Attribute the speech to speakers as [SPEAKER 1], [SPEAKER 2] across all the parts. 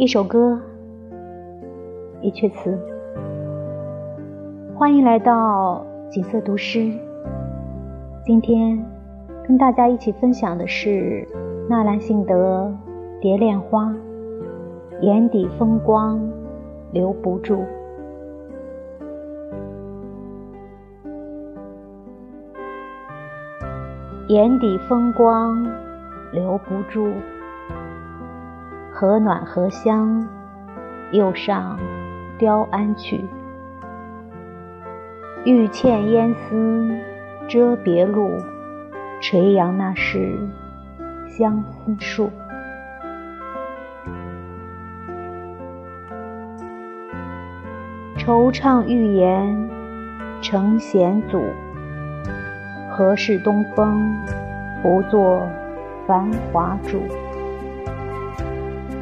[SPEAKER 1] 一首歌，一阙词。欢迎来到景色读诗。今天跟大家一起分享的是纳兰性德《蝶恋花》，眼底风光留不住。眼底风光留不住，何暖何香，又上雕鞍去。玉嵌烟丝遮别路，垂杨那是相思树。惆怅欲言成险阻。何事东风不作繁华主？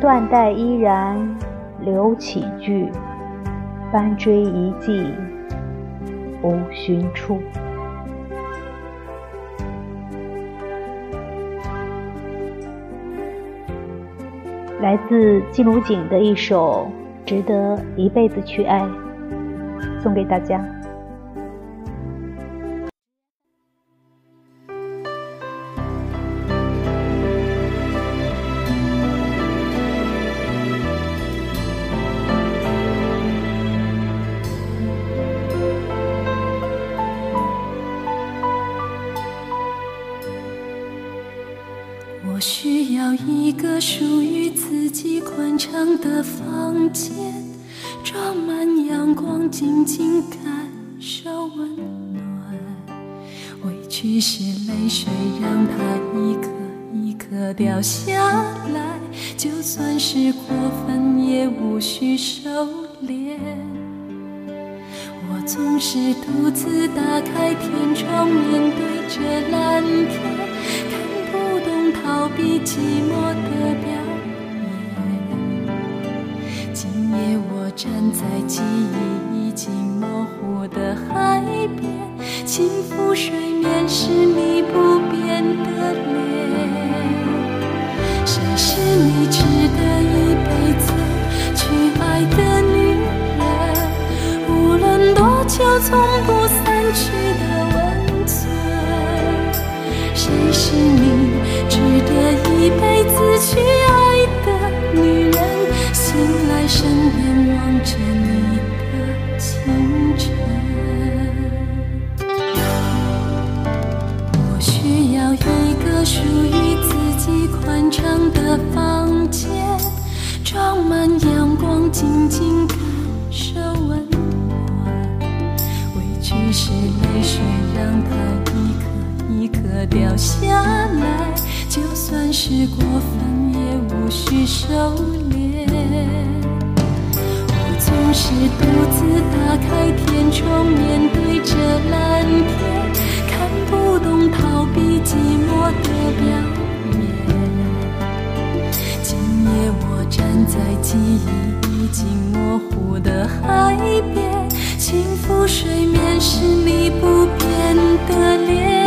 [SPEAKER 1] 断带依然留起句，翻追一骑无寻处。来自季如锦的一首《值得一辈子去爱》，送给大家。
[SPEAKER 2] 要一个属于自己宽敞的房间，装满阳光，静静感受温暖。委屈是泪水，让它一颗一颗掉下来，就算是过分，也无需收敛。我总是独自打开天窗，面对着蓝天。比寂寞的表演。今夜我站在记忆已经模糊的海边，轻抚水面是你不变的脸。谁是你值得一辈子去爱的女人？无论多久，从不散去的温存。谁是你？值得一辈子去爱的女人，醒来身边望着你的清晨。我需要一个属于自己宽敞的房间，装满阳光，静静感受温暖。委屈是泪水，让它一颗一颗掉下来。就算是过分，也无需收敛。我总是独自打开天窗，面对着蓝天，看不懂逃避寂寞的表演。今夜我站在记忆已经模糊的海边，轻抚水面是你不变的脸。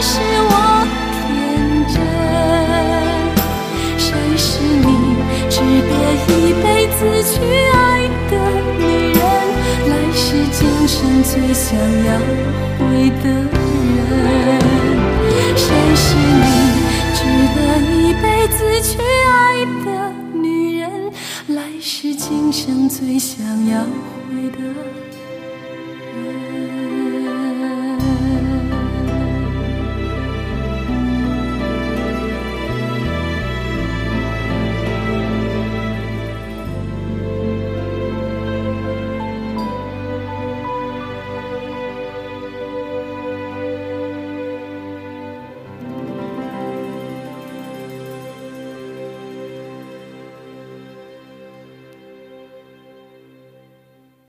[SPEAKER 2] 是我天真？谁是你值得？一辈子去爱的女人，来世今生最想要回的人。谁是你值得一辈子去爱的女人，来世今生最想要回的人？